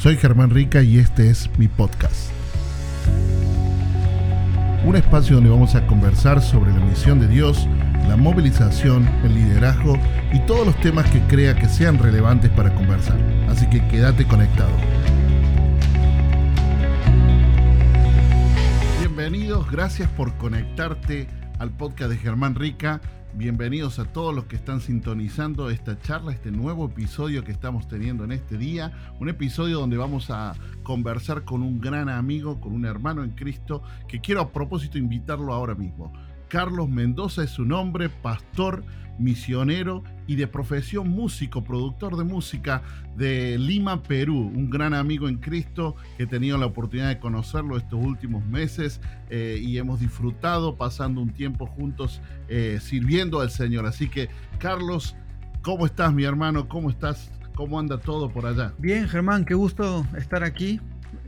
Soy Germán Rica y este es mi podcast. Un espacio donde vamos a conversar sobre la misión de Dios, la movilización, el liderazgo y todos los temas que crea que sean relevantes para conversar. Así que quédate conectado. Bienvenidos, gracias por conectarte al podcast de Germán Rica. Bienvenidos a todos los que están sintonizando esta charla, este nuevo episodio que estamos teniendo en este día. Un episodio donde vamos a conversar con un gran amigo, con un hermano en Cristo, que quiero a propósito invitarlo ahora mismo. Carlos Mendoza es su nombre, pastor, misionero y de profesión músico, productor de música de Lima, Perú. Un gran amigo en Cristo que he tenido la oportunidad de conocerlo estos últimos meses eh, y hemos disfrutado pasando un tiempo juntos eh, sirviendo al Señor. Así que, Carlos, ¿cómo estás, mi hermano? ¿Cómo estás? ¿Cómo anda todo por allá? Bien, Germán, qué gusto estar aquí.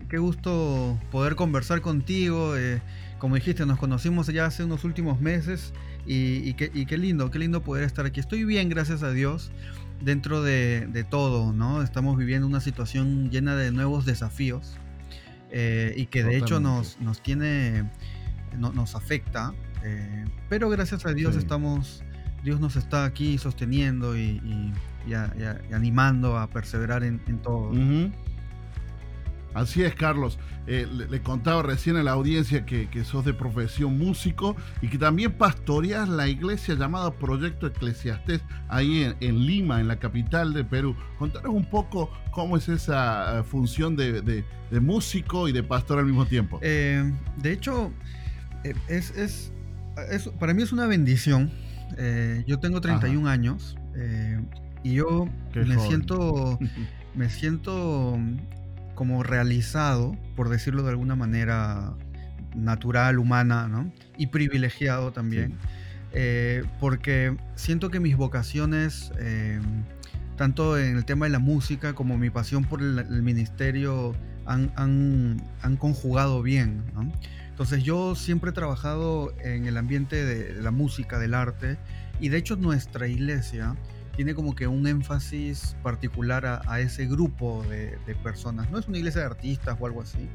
Qué gusto poder conversar contigo. Eh, como dijiste, nos conocimos ya hace unos últimos meses y, qué, lindo, qué lindo poder estar aquí. Estoy bien, gracias a Dios, dentro de, todo, ¿no? Estamos viviendo una situación llena de nuevos desafíos eh, y que de hecho nos, nos tiene, nos afecta, eh, pero gracias a Dios estamos, Dios nos está aquí sosteniendo y, animando a perseverar en, todo. Así es, Carlos. Eh, le, contaba recién a la audiencia que, sos de profesión músico y que también pastoreas la iglesia llamada Proyecto Eclesiastés ahí en, Lima, en la capital de Perú. Contanos un poco cómo es esa eh, función de, músico y de pastor al mismo tiempo. Eh, de hecho, es, para mí es una bendición. yo tengo 31 años y yo me siento, me siento como realizado, por decirlo de alguna manera natural, humana, ¿no? Y privilegiado también, eh, porque siento que mis vocaciones, eh, tanto en el tema de la música como mi pasión por el, ministerio, han, han, conjugado bien. Entonces yo siempre he trabajado en el ambiente de la música, del arte, y de hecho nuestra iglesia tiene como que un énfasis particular a, ese grupo de, personas. No es una iglesia de artistas o algo así,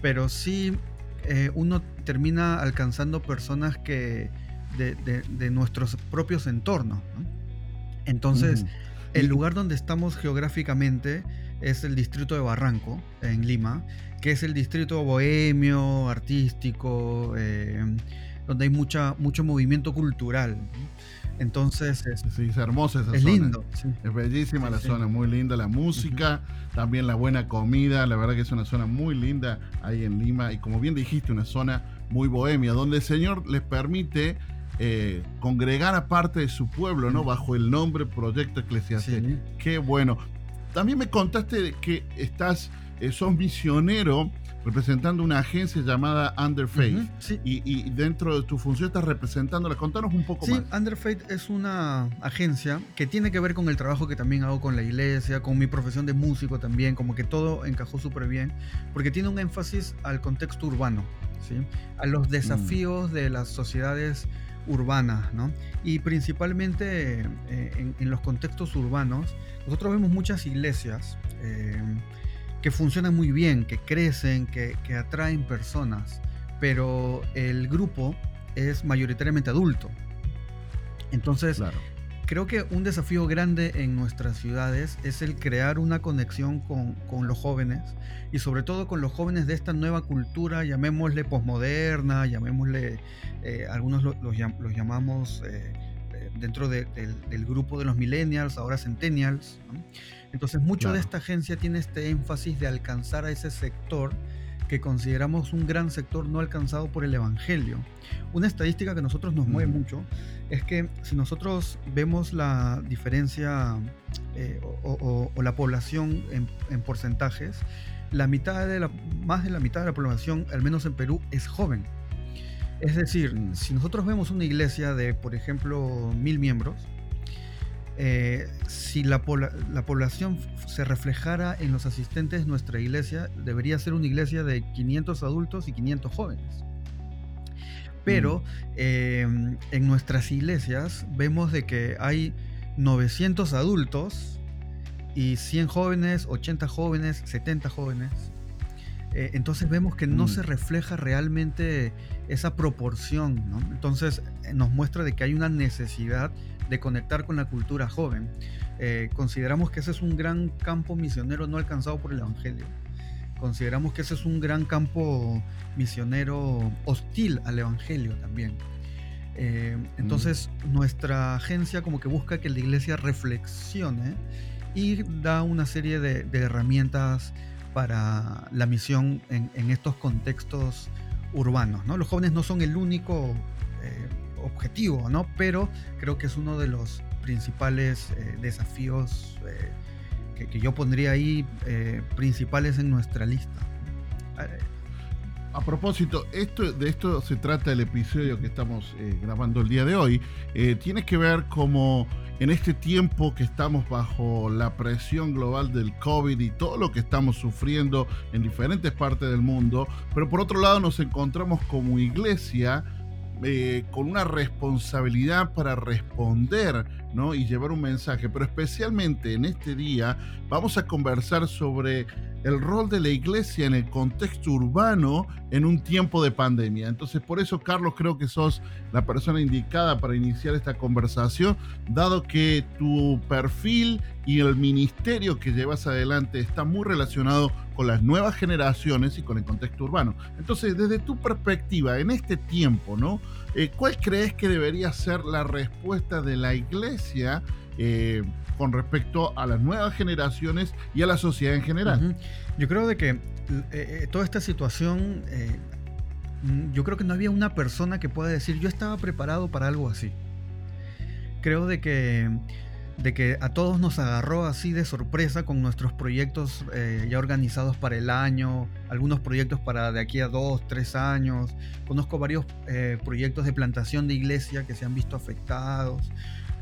pero sí eh, uno termina alcanzando personas que de, nuestros propios entornos. Entonces, el lugar donde estamos geográficamente es el distrito de Barranco, en Lima, que es el distrito bohemio, artístico, eh, donde hay mucha, mucho movimiento cultural. Entonces es, sí, es hermosa esa es lindo. Es bellísima la zona, muy linda la música, también la buena comida, la verdad que es una zona muy linda ahí en Lima y como bien dijiste, una zona muy bohemia, donde el Señor les permite eh, congregar a parte de su pueblo, ¿no? Bajo el nombre Proyecto Eclesiastés. Qué bueno. También me contaste que estás, eh, sos misionero representando una agencia llamada Under Faith. y, dentro de tu función estás representándola. Contanos un poco más. Sí, Under Faith es una agencia que tiene que ver con el trabajo que también hago con la iglesia, con mi profesión de músico también, como que todo encajó súper bien, porque tiene un énfasis al contexto urbano, ¿sí? a los desafíos mm. de las sociedades urbanas, ¿no? Y principalmente eh, en, los contextos urbanos, nosotros vemos muchas iglesias. Eh, que funcionan muy bien, que crecen, que, atraen personas, pero el grupo es mayoritariamente adulto. Entonces, creo que un desafío grande en nuestras ciudades es el crear una conexión con, los jóvenes y sobre todo con los jóvenes de esta nueva cultura, llamémosle posmoderna, llamémosle, eh, algunos los, llamamos eh, dentro del, grupo de los millennials, ahora centennials. Entonces, mucho de esta agencia tiene este énfasis de alcanzar a ese sector que consideramos un gran sector no alcanzado por el Evangelio. Una estadística que a nosotros nos mueve mucho es que si nosotros vemos la diferencia eh, o, la población en, porcentajes, la mitad de la, más de la mitad de la población, al menos en Perú, es joven. Es decir, mm. si nosotros vemos una iglesia de, por ejemplo, mil miembros, eh, si la, población se reflejara en los asistentes de nuestra iglesia, debería ser una iglesia de 500 adultos y 500 jóvenes. Pero mm. em, en nuestras iglesias vemos de que hay 900 adultos y 100 jóvenes, 80 jóvenes, 70 jóvenes. Eh, entonces vemos que no Mm. se refleja realmente esa proporción, ¿no? Entonces eh, nos muestra de que hay una necesidad de conectar con la cultura joven. Eh, consideramos que ese es un gran campo misionero no alcanzado por el Evangelio. Consideramos que ese es un gran campo misionero hostil al Evangelio también. Eh, entonces nuestra agencia como que busca que la iglesia reflexione y da una serie de, de herramientas para la misión en, en estos contextos urbanos. ¿no? Los jóvenes no son el único eh, objetivo, ¿no? pero creo que es uno de los principales eh, desafíos eh, que, que yo pondría ahí principales en nuestra lista. A propósito, esto, de esto se trata el episodio que estamos eh, grabando el día de hoy. Eh, tiene que ver como en este tiempo que estamos bajo la presión global del COVID y todo lo que estamos sufriendo en diferentes partes del mundo, pero por otro lado nos encontramos como iglesia eh, con una responsabilidad para responder ¿no? y llevar un mensaje, pero especialmente en este día vamos a conversar sobre el rol de la iglesia en el contexto urbano en un tiempo de pandemia. Entonces, por eso, Carlos, creo que sos la persona indicada para iniciar esta conversación, dado que tu perfil y el ministerio que llevas adelante está muy relacionado con las nuevas generaciones y con el contexto urbano. Entonces, desde tu perspectiva, en este tiempo, ¿no? Eh, ¿Cuál crees que debería ser la respuesta de la iglesia? Eh, con respecto a las nuevas generaciones y a la sociedad en general. Yo creo de que eh, eh, toda esta situación, eh, yo creo que no había una persona que pueda decir yo estaba preparado para algo así. Creo de que, de que a todos nos agarró así de sorpresa con nuestros proyectos ya organizados para el año, algunos proyectos para de aquí a dos, tres años. Conozco varios proyectos de plantación de iglesia que se han visto afectados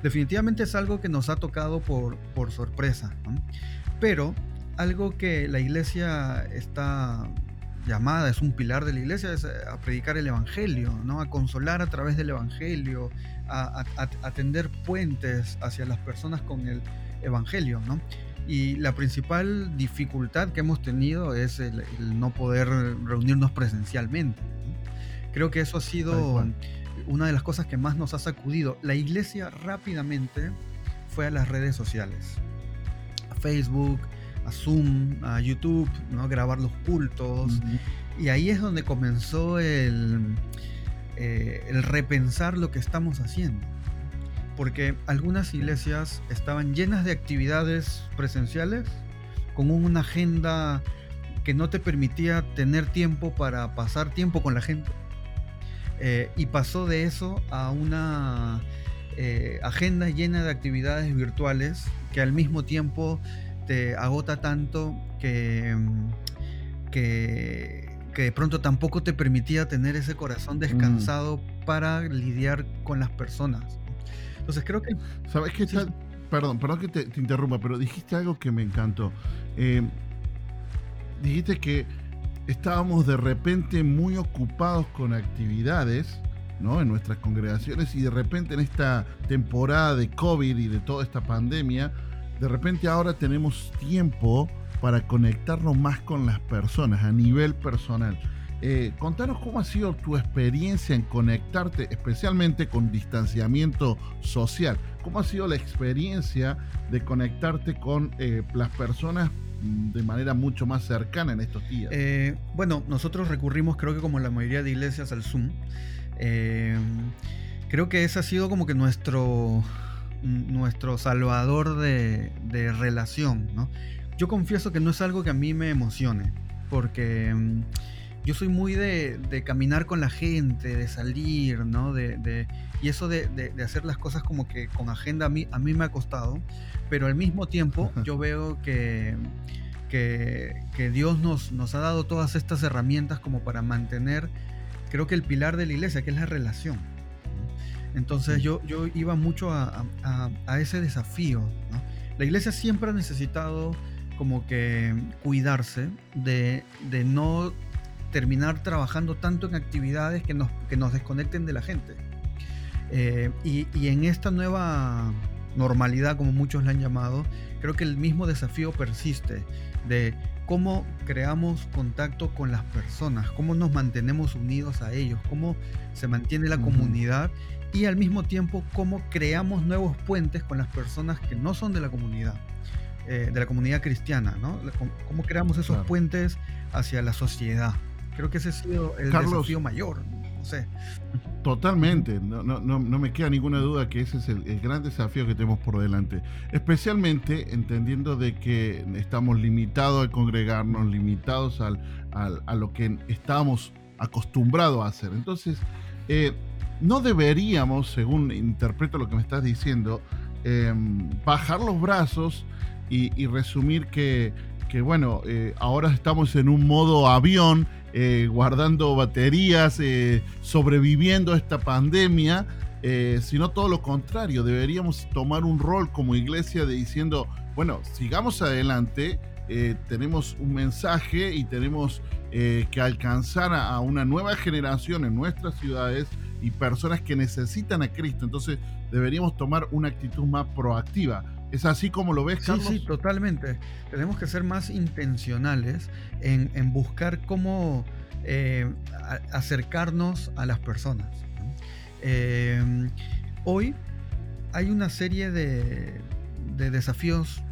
definitivamente es algo que nos ha tocado por, por sorpresa. Pero algo que la iglesia está llamada, es un pilar de la iglesia, es a predicar el Evangelio, ¿no? a consolar a través del Evangelio, a, a, tender puentes hacia las personas con el Evangelio. ¿no? Y la principal dificultad que hemos tenido es el, no poder reunirnos presencialmente. Creo que eso ha sido una de las cosas que más nos ha sacudido. La iglesia rápidamente fue a las redes sociales, a Facebook, a Zoom, a YouTube, ¿no? grabar los cultos. Uh -huh. Y ahí es donde comenzó el, eh, el repensar lo que estamos haciendo. Porque algunas iglesias estaban llenas de actividades presenciales, con una agenda que no te permitía tener tiempo para pasar tiempo con la gente. Eh, y pasó de eso a una eh, agenda llena de actividades virtuales que al mismo tiempo te agota tanto que, que, que de pronto tampoco te permitía tener ese corazón descansado mm. para lidiar con las personas. Entonces creo que... ¿Sabes qué? Perdón, perdón que te, te, interrumpa, pero dijiste algo que me encantó. Eh, dijiste que estábamos de repente muy ocupados con actividades ¿no? en nuestras congregaciones y de repente en esta temporada de COVID y de toda esta pandemia, de repente ahora tenemos tiempo para conectarnos más con las personas a nivel personal. Eh, contanos cómo ha sido tu experiencia en conectarte, especialmente con distanciamiento social. ¿Cómo ha sido la experiencia de conectarte con eh, las personas de manera mucho más cercana en estos días? Eh, bueno, nosotros recurrimos, creo que como la mayoría de iglesias, al Zoom. Eh, creo que ese ha sido como que nuestro, nuestro salvador de, de, relación. ¿no? Yo confieso que no es algo que a mí me emocione, porque um, yo soy muy de, de, caminar con la gente, de salir, ¿no? De, de y eso de, de, hacer las cosas como que con agenda a mí, a mí me ha costado, pero al mismo tiempo yo veo que, que, que Dios nos, nos, ha dado todas estas herramientas como para mantener, creo que el pilar de la iglesia, que es la relación. Entonces yo, yo iba mucho a, a, a ese desafío. ¿no? La iglesia siempre ha necesitado como que cuidarse de, de no terminar trabajando tanto en actividades que nos, que nos desconecten de la gente. Eh, y, y, en esta nueva normalidad, como muchos la han llamado, creo que el mismo desafío persiste de cómo creamos contacto con las personas, cómo nos mantenemos unidos a ellos, cómo se mantiene la comunidad y al mismo tiempo cómo creamos nuevos puentes con las personas que no son de la comunidad, eh, de la comunidad cristiana, ¿no? Cómo creamos esos puentes hacia la sociedad. Creo que ese ha sido el desafío mayor. No sé. Totalmente, no, no, no, me queda ninguna duda que ese es el, gran desafío que tenemos por delante, especialmente entendiendo de que estamos limitados al congregarnos, limitados al, a lo que estamos acostumbrados a hacer. Entonces, eh, no deberíamos, según interpreto lo que me estás diciendo, em, bajar los brazos y, resumir que, que bueno, eh, ahora estamos en un modo avión eh, guardando baterías, eh, sobreviviendo a esta pandemia, eh, sino todo lo contrario, deberíamos tomar un rol como iglesia de diciendo, bueno, sigamos adelante, tenemos un mensaje y tenemos que alcanzar a, una nueva generación en nuestras ciudades y personas que necesitan a Cristo, entonces deberíamos tomar una actitud más proactiva. ¿Es así como lo ves, Carlos? Sí, sí, totalmente. Tenemos que ser más intencionales en, buscar cómo eh, acercarnos a las personas. Eh, hoy hay una serie de, desafíos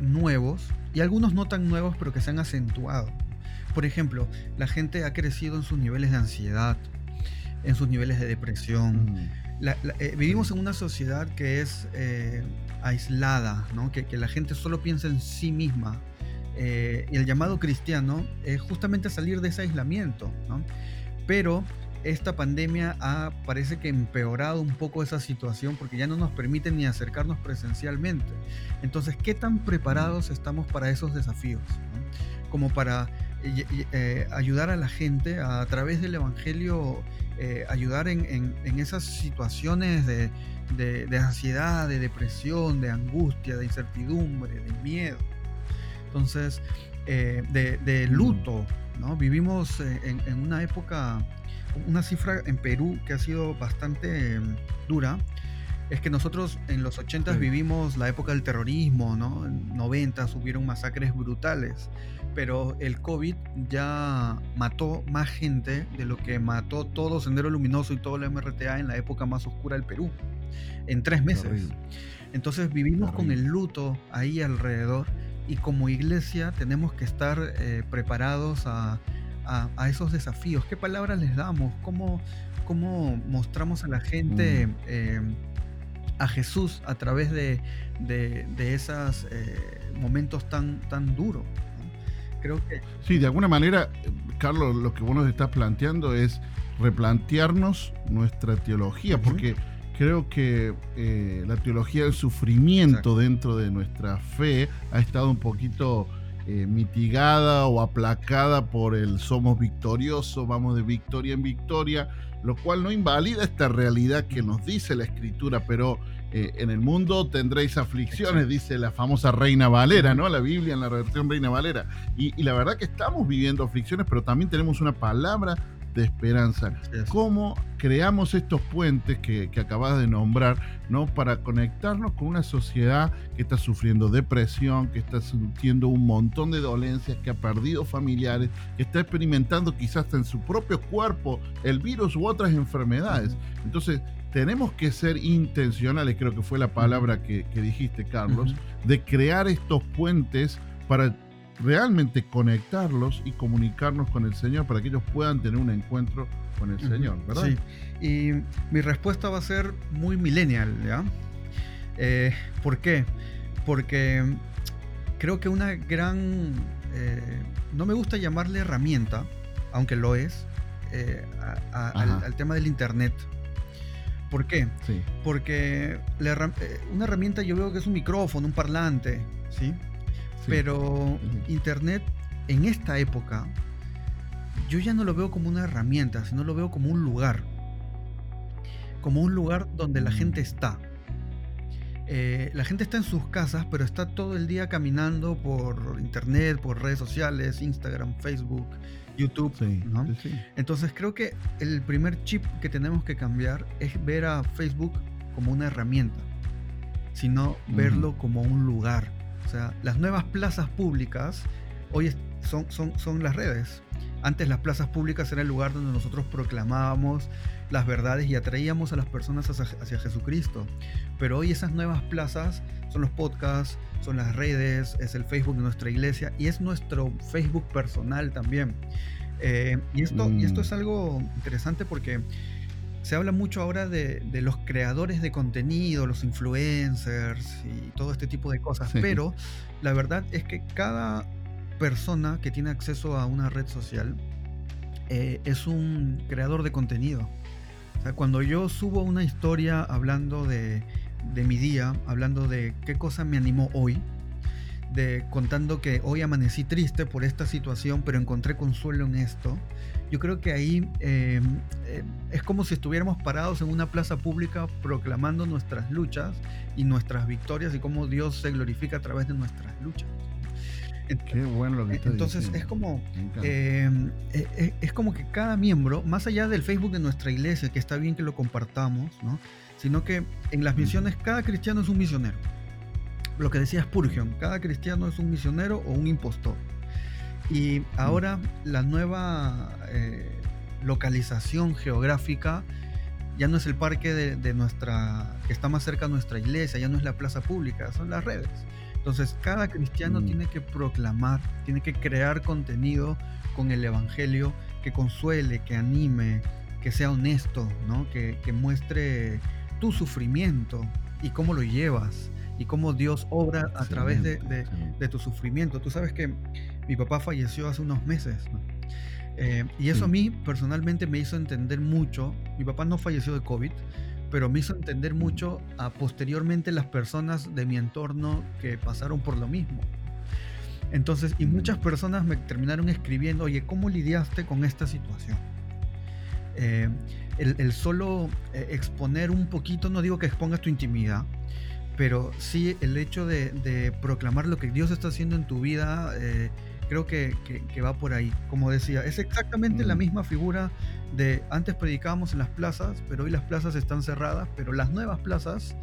nuevos y algunos no tan nuevos, pero que se han acentuado. Por ejemplo, la gente ha crecido en sus niveles de ansiedad, en sus niveles de depresión. Mm. Eh, vivimos en una sociedad que es aislada, ¿no? que, la gente solo piensa en sí misma. Eh, y el llamado cristiano es justamente salir de ese aislamiento. ¿no? Pero esta pandemia ha, parece que empeorado un poco esa situación porque ya no nos permite ni acercarnos presencialmente. Entonces, ¿qué tan preparados estamos para esos desafíos? Como para eh, eh, ayudar a la gente a, través del Evangelio, ayudar en, en, esas situaciones de, de, ansiedad, de depresión, de angustia, de incertidumbre, de miedo. Entonces, eh, de, mm. luto, ¿no? Vivimos eh, en, una época, una cifra en Perú que ha sido bastante mm, dura, es que nosotros en los 80 vivimos la época del terrorismo, ¿no? En 90 hubieron masacres brutales, pero el COVID ya mató más gente de lo que mató todo Sendero Luminoso y todo el MRTA en la época más oscura del Perú en tres meses. Entonces vivimos con el luto ahí alrededor y como iglesia tenemos que estar eh, preparados a, esos desafíos. ¿Qué palabras les damos? ¿Cómo, cómo mostramos a la gente mm. eh, a Jesús a través de, esos eh, momentos tan, tan duros? Creo que... Sí, de alguna manera, Carlos, lo que vos nos estás planteando es replantearnos nuestra teología, porque creo que eh, la teología del sufrimiento dentro de nuestra fe ha estado un poquito eh, mitigada o aplacada por el somos victoriosos, vamos de victoria en victoria, lo cual no invalida esta realidad que nos dice la escritura, pero eh, en el mundo tendréis aflicciones, dice la famosa Reina Valera, ¿no? La Biblia en la versión Reina Valera. Y, y la verdad que estamos viviendo aflicciones, pero también tenemos una palabra de esperanza. ¿Cómo creamos estos puentes que, que, acabas de nombrar, ¿no? Para conectarnos con una sociedad que está sufriendo depresión, que está sintiendo un montón de dolencias, que ha perdido familiares, que está experimentando quizás en su propio cuerpo el virus u otras enfermedades. Entonces, tenemos que ser intencionales, creo que fue la palabra que, dijiste, Carlos, de crear estos puentes para realmente conectarlos y comunicarnos con el Señor para que ellos puedan tener un encuentro con el Señor, ¿verdad? Sí. Y mi respuesta va a ser muy millennial, ¿ya? Eh, ¿Por qué? Porque creo que una gran, eh, no me gusta llamarle herramienta, aunque lo es, eh, al, tema del Internet. ¿Por qué? Sí. Porque una herramienta yo veo que es un micrófono, un parlante, ¿sí? Pero Internet en esta época, yo ya no lo veo como una herramienta, sino lo veo como un lugar. Como un lugar donde la gente mm. está. Eh, la gente está en sus casas, pero está todo el día caminando por internet, por redes sociales, Instagram, Facebook, YouTube. Entonces creo que el primer chip que tenemos que cambiar es ver a Facebook como una herramienta, sino verlo como un lugar. O sea, las nuevas plazas públicas hoy son, son, son las redes. Antes las plazas públicas era el lugar donde nosotros proclamábamos las verdades y atraíamos a las personas hacia, Jesucristo. Pero hoy esas nuevas plazas son los podcasts, son las redes, es el Facebook de nuestra iglesia y es nuestro Facebook personal también. Eh, y, esto, y esto es mm. algo interesante porque se habla mucho ahora de, los creadores de contenido, los influencers y todo este tipo de cosas, pero la verdad es que cada persona que tiene acceso a una red social eh, es un creador de contenido. cuando yo subo una historia hablando de, mi día, hablando de qué cosa me animó hoy, de contando que hoy amanecí triste por esta situación, pero encontré consuelo en esto. Yo creo que ahí em, eh, es como si estuviéramos parados en una plaza pública proclamando nuestras luchas y nuestras victorias y cómo Dios se glorifica a través de nuestras luchas. Qué bueno lo que Entonces es como em, e, e, es como que cada miembro, más allá del Facebook de nuestra iglesia, que está bien que lo compartamos, ¿no? sino que en las misiones cada cristiano es un misionero lo que decía Spurgeon, cada cristiano es un misionero o un impostor. Y ahora la nueva eh, localización geográfica ya no es el parque de, nuestra, que está más cerca de nuestra iglesia, ya no es la plaza pública, son las redes. Entonces cada cristiano mm. tiene que proclamar, tiene que crear contenido con el Evangelio que consuele, que anime, que sea honesto, ¿no? que, que muestre tu sufrimiento y cómo lo llevas y cómo Dios obra a través de, tu sufrimiento. Tú sabes que mi papá falleció hace unos meses, eh, y eso a mí personalmente me hizo entender mucho. Mi papá no falleció de COVID, pero me hizo entender mucho a posteriormente las personas de mi entorno que pasaron por lo mismo. Entonces, y muchas personas me terminaron escribiendo, oye, ¿cómo lidiaste con esta situación? Eh, el, solo eh, exponer un poquito, no digo que expongas tu intimidad, pero sí el hecho de, proclamar lo que Dios está haciendo en tu vida, eh, creo que, va por ahí. Como decía, es exactamente la mm. misma figura de antes predicábamos en las plazas, pero hoy las plazas están cerradas, pero las nuevas plazas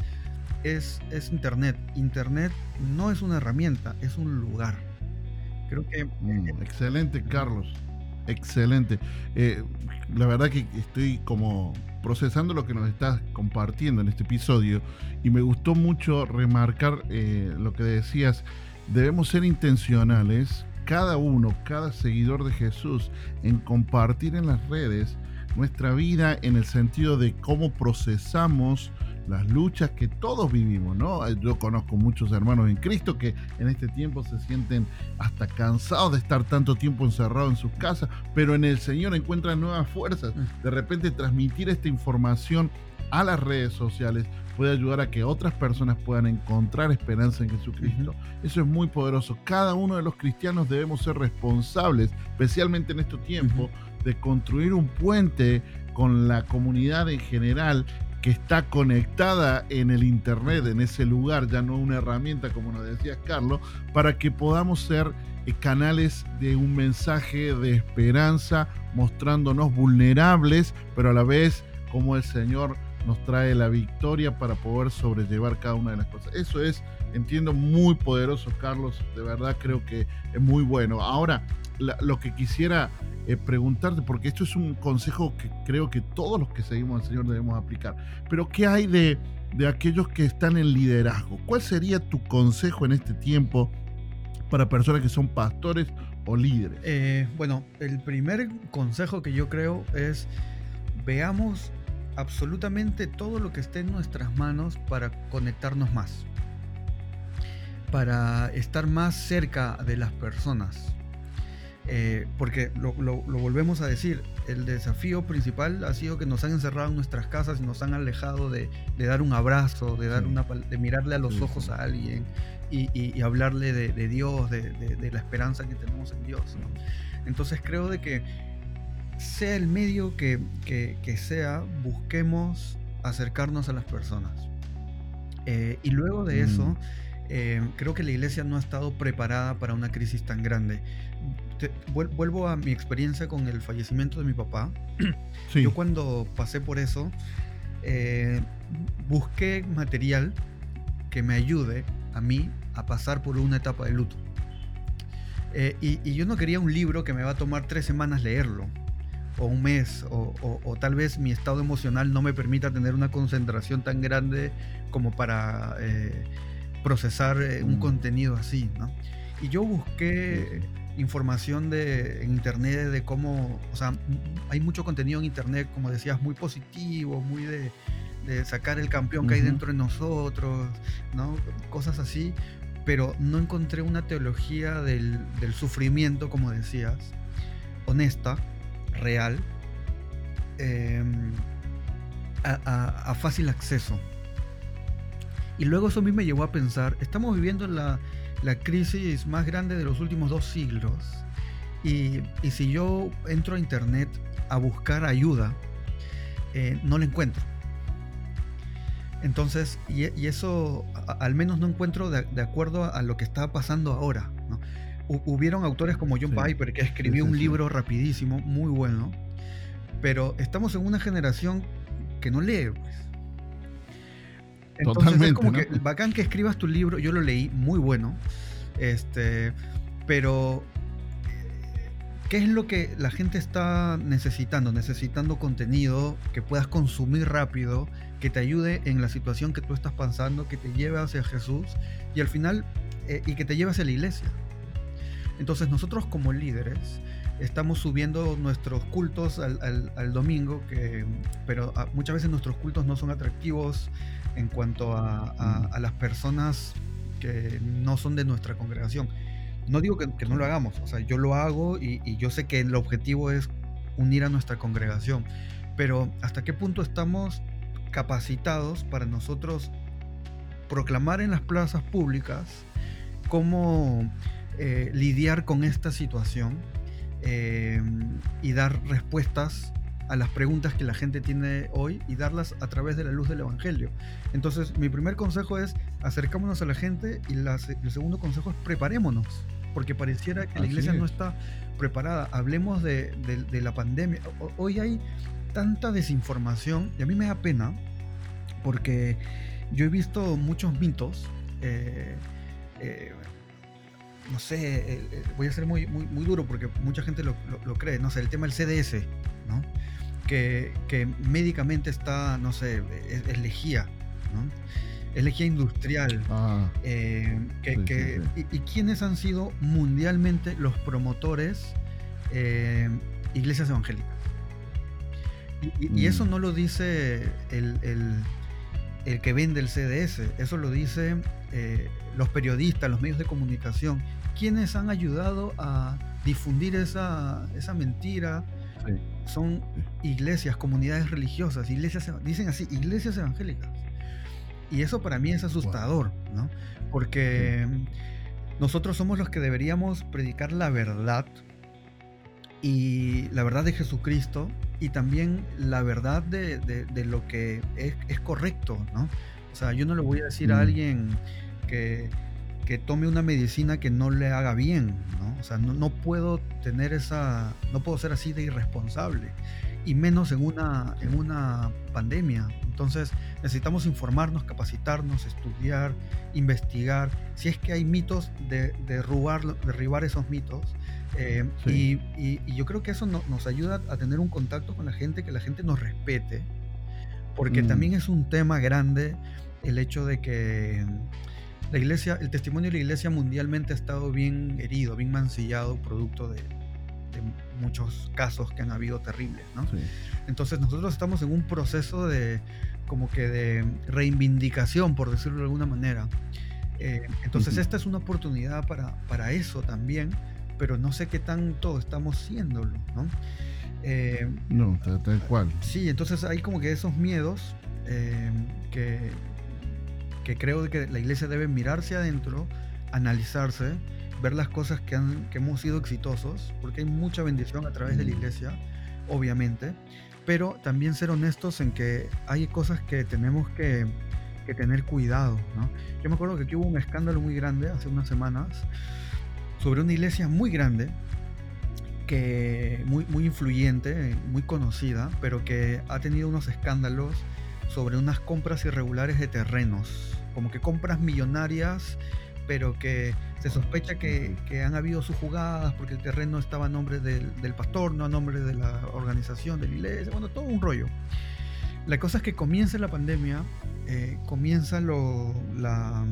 es, es Internet. Internet no es una herramienta, es un lugar. Creo que... Mm, excelente, Carlos. Excelente. Eh, la verdad que estoy como procesando lo que nos estás compartiendo en este episodio y me gustó mucho remarcar eh, lo que decías. Debemos ser intencionales, cada uno, cada seguidor de Jesús, en compartir en las redes nuestra vida en el sentido de cómo procesamos las luchas que todos vivimos, ¿no? Yo conozco muchos hermanos en Cristo que en este tiempo se sienten hasta cansados de estar tanto tiempo encerrados en sus casas, pero en el Señor encuentran nuevas fuerzas. Mm. De repente transmitir esta información a las redes sociales puede ayudar a que otras personas puedan encontrar esperanza en Jesucristo. Eso es muy poderoso. Cada uno de los cristianos debemos ser responsables, especialmente en este tiempo, de construir un puente con la comunidad en general que está conectada en el Internet, en ese lugar, ya no una herramienta como nos decía Carlos, para que podamos ser eh, canales de un mensaje de esperanza, mostrándonos vulnerables, pero a la vez como el Señor nos trae la victoria para poder sobrellevar cada una de las cosas. Eso es, entiendo, muy poderoso, Carlos. De verdad creo que es muy bueno. Ahora, lo que quisiera eh, preguntarte, porque esto es un consejo que creo que todos los que seguimos al Señor debemos aplicar, pero ¿qué hay de, de aquellos que están en liderazgo? ¿Cuál sería tu consejo en este tiempo para personas que son pastores o líderes? Eh, bueno, el primer consejo que yo creo es veamos absolutamente todo lo que esté en nuestras manos para conectarnos más, para estar más cerca de las personas. Eh, porque lo, volvemos a decir, el desafío principal ha sido que nos han encerrado en nuestras casas y nos han alejado de, dar un abrazo, de, dar una, de mirarle a los ojos a alguien y, hablarle de, Dios, de, la esperanza que tenemos en Dios. Entonces creo de que sea el medio que, sea, busquemos acercarnos a las personas. Eh, y luego de eso, mm. eh, creo que la iglesia no ha estado preparada para una crisis tan grande vuelvo a mi experiencia con el fallecimiento de mi papá. Yo cuando pasé por eso, eh, busqué material que me ayude a mí a pasar por una etapa de luto. Eh, y, yo no quería un libro que me va a tomar tres semanas leerlo, o un mes, o, tal vez mi estado emocional no me permita tener una concentración tan grande como para eh, procesar eh, un mm. contenido así. ¿no? Y yo busqué información de, en internet de cómo, o sea, hay mucho contenido en internet, como decías, muy positivo, muy de, sacar el campeón que hay dentro de nosotros, ¿no? Cosas así, pero no encontré una teología del, sufrimiento, como decías, honesta, real, em, a, fácil acceso. Y luego eso mí me llevó a pensar, estamos viviendo la, la crisis más grande de los últimos dos siglos. Y, si yo entro a internet a buscar ayuda, eh, no la encuentro. Entonces, y, eso al menos no encuentro de, acuerdo a, lo que está pasando ahora. Hubieron autores como John Piper que escribió un libro rapidísimo, muy bueno, pero estamos en una generación que no lee. Pues. Entonces es como que bacán que escribas tu libro, yo lo leí, muy bueno. Este, pero ¿qué es lo que la gente está necesitando? Necesitando contenido que puedas consumir rápido, que te ayude en la situación que tú estás pasando, que te lleve hacia Jesús y al final eh, y que te lleve hacia la iglesia. Entonces nosotros como líderes estamos subiendo nuestros cultos al, domingo, que, pero ah, muchas veces nuestros cultos no son atractivos en cuanto a, las personas que no son de nuestra congregación. No digo que, no lo hagamos, o sea, yo lo hago y, yo sé que el objetivo es unir a nuestra congregación, pero ¿hasta qué punto estamos capacitados para nosotros proclamar en las plazas públicas cómo eh, lidiar con esta situación eh, y dar respuestas a las preguntas que la gente tiene hoy y darlas a través de la luz del Evangelio. Entonces, mi primer consejo es acercémonos a la gente y el segundo consejo es preparémonos, porque pareciera que la iglesia no está preparada. Hablemos de, la pandemia. Hoy hay tanta desinformación y a mí me da pena porque yo he visto muchos mitos. Eh, eh, no sé, eh, voy a ser muy, muy, muy duro porque mucha gente lo, lo, cree, no sé, el tema del CDS, ¿no? que, médicamente está, no sé, es, lejía, ¿no? Es lejía industrial. Ah, eh, y, quiénes han sido mundialmente los promotores eh, iglesias evangélicas? Y, eso mm. no lo dice el, que vende el CDS, eso lo dice eh, los periodistas, los medios de comunicación, quienes han ayudado a difundir esa, esa mentira, son iglesias, comunidades religiosas, iglesias, dicen así, iglesias evangélicas. Y eso para mí es asustador, ¿no? Porque nosotros somos los que deberíamos predicar la verdad y la verdad de Jesucristo y también la verdad de, lo que es, correcto, ¿no? O sea, yo no le voy a decir a mm. alguien que, que tome una medicina que no le haga bien, ¿no? O sea, no, puedo tener esa, no puedo ser así de irresponsable, y menos en una, en una pandemia. Entonces necesitamos informarnos, capacitarnos, estudiar, investigar, si es que hay mitos, de, derrubar, derribar esos mitos. Eh, y, yo creo que eso nos ayuda a tener un contacto con la gente, que la gente nos respete, porque mm. también es un tema grande el hecho de que la iglesia, el testimonio de la iglesia mundialmente ha estado bien herido, bien mancillado, producto de, muchos casos que han habido terribles, ¿no? Entonces nosotros estamos en un proceso de como que de reivindicación, por decirlo de alguna manera. Eh, entonces esta es una oportunidad para, para eso también, pero no sé qué tanto estamos haciéndolo, ¿no? Eh, no, tal, cual. Sí, entonces hay como que esos miedos eh, que, que creo que la iglesia debe mirarse adentro, analizarse, ver las cosas que, han, que hemos sido exitosos, porque hay mucha bendición a través de la iglesia, obviamente, pero también ser honestos en que hay cosas que tenemos que, que tener cuidado. ¿no? Yo me acuerdo que aquí hubo un escándalo muy grande hace unas semanas sobre una iglesia muy grande, que muy, muy influyente, muy conocida, pero que ha tenido unos escándalos sobre unas compras irregulares de terrenos, como que compras millonarias, pero que se sospecha que, han habido sus jugadas porque el terreno estaba a nombre del, pastor, no a nombre de la organización, de la iglesia, bueno, todo un rollo. La cosa es que comienza la pandemia, eh, comienza lo, la,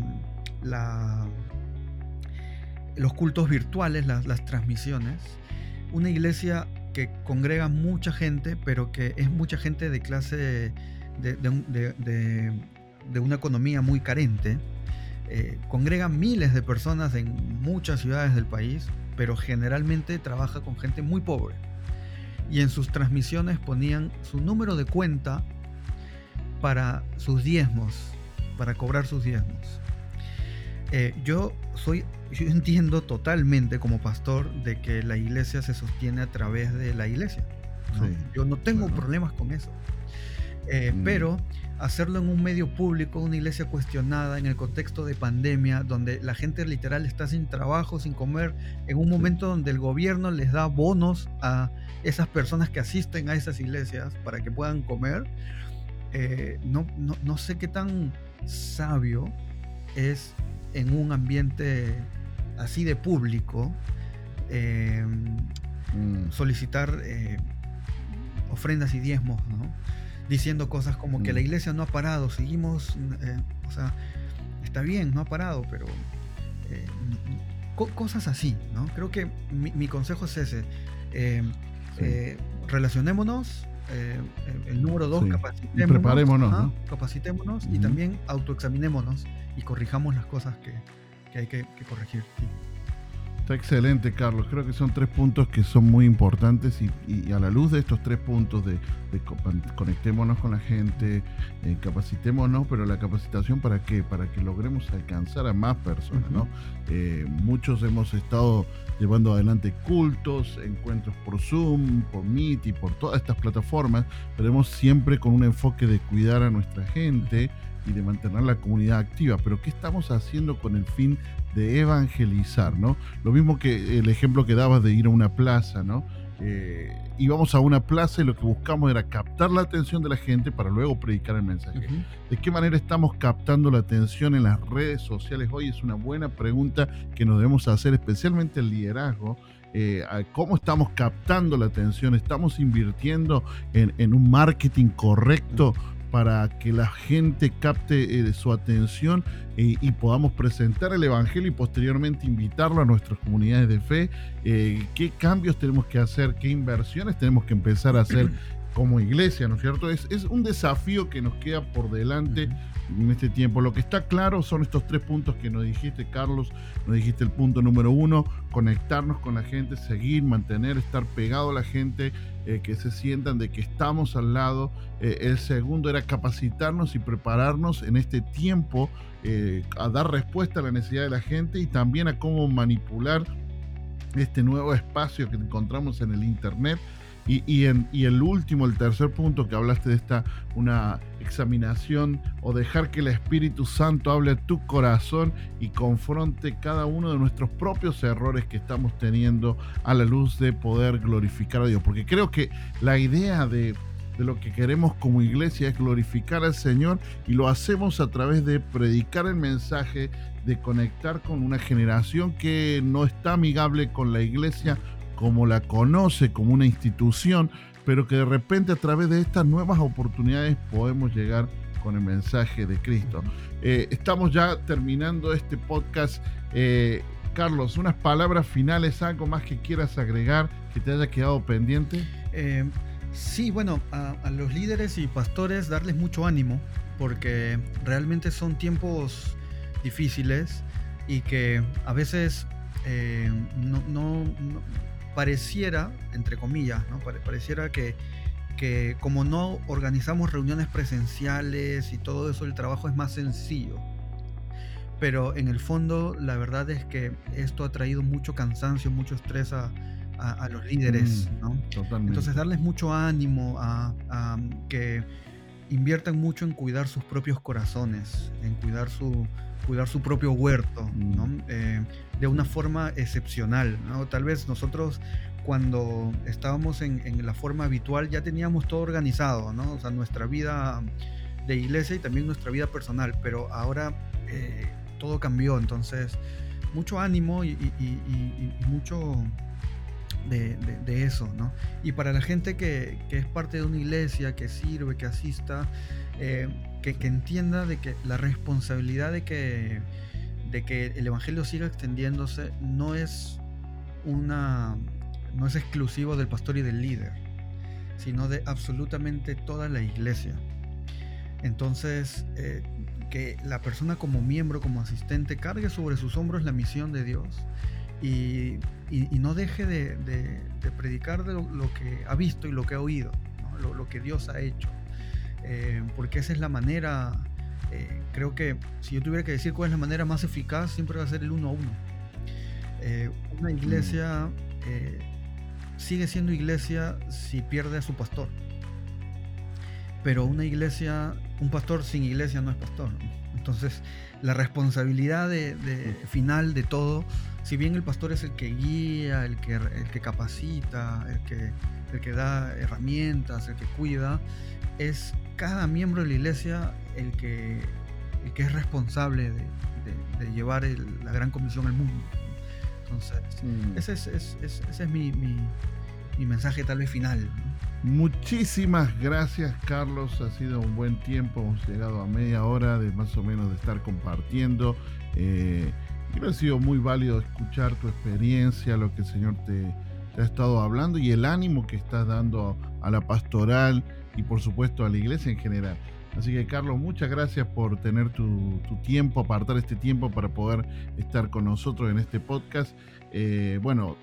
los cultos virtuales, las, las transmisiones. Una iglesia que congrega mucha gente, pero que es mucha gente de clase de, una economía muy carente. Eh, congrega miles de personas en muchas ciudades del país, pero generalmente trabaja con gente muy pobre. Y en sus transmisiones ponían su número de cuenta para sus diezmos, para cobrar sus diezmos. Eh, yo soy, yo entiendo totalmente como pastor de que la iglesia se sostiene a través de la iglesia. yo no tengo problemas con eso. Eh, mm. Pero hacerlo en un medio público, una iglesia cuestionada, en el contexto de pandemia, donde la gente literal está sin trabajo, sin comer, en un momento donde el gobierno les da bonos a esas personas que asisten a esas iglesias para que puedan comer, eh, no, no, no sé qué tan sabio es en un ambiente así de público, em, mm. solicitar eh, ofrendas y diezmos, diciendo cosas como que la mm. iglesia no ha parado, seguimos, eh, o sea, está bien, no ha parado, pero eh, cosas así, ¿no? Creo que mi, consejo es ese. Em, relacionémonos, el número dos, capacitémonos. preparémonos. Capacitémonos y también autoexaminémonos y corrijamos las cosas que, hay que, corregir. Está excelente, Carlos. Creo que son tres puntos que son muy importantes y, a la luz de estos tres puntos de, conectémonos con la gente, eh, capacitémonos, pero la capacitación para qué? Para que logremos alcanzar a más personas, ¿no? Eh, muchos hemos estado llevando adelante cultos, encuentros por Zoom, por Meet y por todas estas plataformas, pero siempre con un enfoque de cuidar a nuestra gente y de mantener la comunidad activa. Pero ¿qué estamos haciendo con el fin de evangelizar? ¿no? Lo mismo que el ejemplo que dabas de ir a una plaza, ¿no? Eh, íbamos a una plaza y lo que buscamos era captar la atención de la gente para luego predicar el mensaje. ¿De qué manera estamos captando la atención en las redes sociales hoy? Es una buena pregunta que nos debemos hacer, especialmente el liderazgo. Eh, ¿Cómo estamos captando la atención? ¿Estamos invirtiendo en, en un marketing correcto? Para que la gente capte eh, su atención eh, y podamos presentar el Evangelio y posteriormente invitarlo a nuestras comunidades de fe. Eh, ¿Qué cambios tenemos que hacer? ¿Qué inversiones tenemos que empezar a hacer como iglesia? ¿No es cierto? Es, es un desafío que nos queda por delante en este tiempo. Lo que está claro son estos tres puntos que nos dijiste, Carlos. Nos dijiste el punto número uno, conectarnos con la gente, seguir, mantener, estar pegado a la gente, eh, que se sientan de que estamos al lado. Eh, el segundo era capacitarnos y prepararnos en este tiempo eh, a dar respuesta a la necesidad de la gente y también a cómo manipular este nuevo espacio que encontramos en el Internet y, en, el último, el tercer punto que hablaste de esta, una examinación o dejar que el Espíritu Santo hable a tu corazón y confronte cada uno de nuestros propios errores que estamos teniendo a la luz de poder glorificar a Dios. Porque creo que la idea de, de lo que queremos como iglesia es glorificar al Señor y lo hacemos a través de predicar el mensaje, de conectar con una generación que no está amigable con la iglesia como la conoce como una institución, pero que de repente a través de estas nuevas oportunidades podemos llegar con el mensaje de Cristo. Eh, estamos ya terminando este podcast. Eh, Carlos, unas palabras finales, algo más que quieras agregar que te haya quedado pendiente. Eh, sí, bueno, a, los líderes y pastores darles mucho ánimo, porque realmente son tiempos difíciles y que a veces no pareciera, entre comillas, ¿no? pareciera que, que como no organizamos reuniones presenciales y todo eso, el trabajo es más sencillo. Pero en el fondo, la verdad es que esto ha traído mucho cansancio, mucho estrés a, a, los líderes, mm, ¿no? Entonces, darles mucho ánimo a, a, que inviertan mucho en cuidar sus propios corazones, en cuidar su, cuidar su propio huerto, ¿no? Mm. Eh, de una forma excepcional. ¿no? Tal vez nosotros cuando estábamos en, la forma habitual ya teníamos todo organizado, ¿no? O sea, nuestra vida de iglesia y también nuestra vida personal, pero ahora eh, todo cambió, entonces mucho ánimo y, mucho de, eso, ¿no? Y para la gente que, es parte de una iglesia, que sirve, que asista, eh, que, entienda de que la responsabilidad de que, de que el Evangelio siga extendiéndose no es una no es exclusivo del pastor y del líder, sino de absolutamente toda la iglesia. Entonces, eh, que la persona como miembro, como asistente, cargue sobre sus hombros la misión de Dios y, no deje de, predicar de lo, que ha visto y lo que ha oído, lo, que Dios ha hecho. Eh, porque esa es la manera, eh, creo que si yo tuviera que decir cuál es la manera más eficaz, siempre va a ser el uno a uno. una mm. iglesia sigue siendo iglesia si pierde a su pastor. Pero una iglesia, un pastor sin iglesia no es pastor. Entonces, la responsabilidad de, final de todo, si bien el pastor es el que guía, el que, el que capacita, el que, el que da herramientas, el que cuida, es cada miembro de la iglesia el que, el que es responsable de, llevar la gran comisión al mundo. Entonces, mm. ese es, ese es mi, mi mensaje tal vez final. Muchísimas gracias Carlos, ha sido un buen tiempo, hemos llegado a media hora de más o menos de estar compartiendo. Eh, creo que ha sido muy válido escuchar tu experiencia, lo que el Señor te, ha estado hablando y el ánimo que estás dando a la pastoral y por supuesto a la iglesia en general. Así que Carlos, muchas gracias por tener tu, tiempo, apartar este tiempo para poder estar con nosotros en este podcast. Eh, bueno,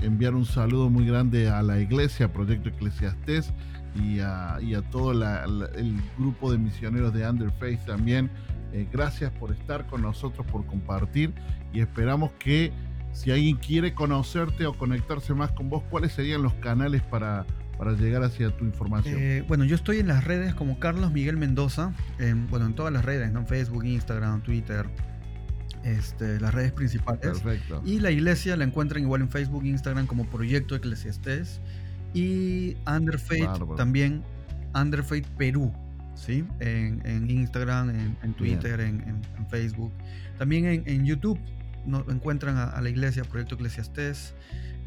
enviar un saludo muy grande a la iglesia, Proyecto Eclesiastés, y a, todo el grupo de misioneros de Under Faith también. Eh, gracias por estar con nosotros, por compartir y esperamos que si alguien quiere conocerte o conectarse más con vos, ¿cuáles serían los canales para, para llegar hacia tu información? Eh, bueno, yo estoy en las redes como Carlos Miguel Mendoza, bueno, en todas las redes, ¿no? Facebook, Instagram, Twitter, este, las redes principales. Perfecto. Y la iglesia la encuentran igual en Facebook, Instagram como Proyecto Eclesiastés. Y Under Faith también, Under Faith Perú, ¿sí? En, Instagram, en, Twitter, en, Facebook. También en, YouTube no, encuentran a, la iglesia, Proyecto Eclesiastés.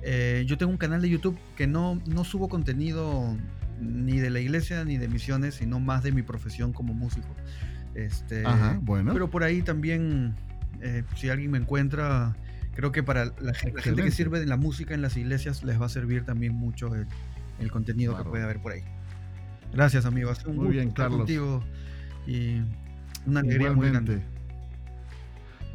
Eh, yo tengo un canal de YouTube que no, no subo contenido ni de la iglesia ni de misiones, sino más de mi profesión como músico. Este, bueno. Pero por ahí también eh, si alguien me encuentra, creo que para la, gente que sirve de la música en las iglesias les va a servir también mucho el, contenido que puede haber por ahí. Gracias, amigo. muy bien, Carlos. Contigo y una alegría muy grande.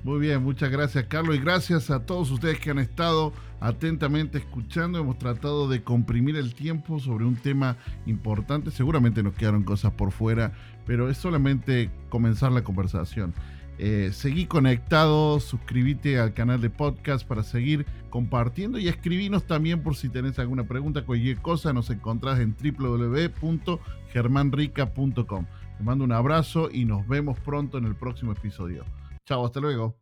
Muy bien, muchas gracias Carlos y gracias a todos ustedes que han estado atentamente escuchando. Hemos tratado de comprimir el tiempo sobre un tema importante. Seguramente nos quedaron cosas por fuera, pero es solamente comenzar la conversación. Eh, seguí conectado, suscríbete al canal de podcast para seguir compartiendo y escribinos también por si tenés alguna pregunta, cualquier cosa, nos encontrás en www.germanrica.com. Te mando un abrazo y nos vemos pronto en el próximo episodio. Chao, hasta luego.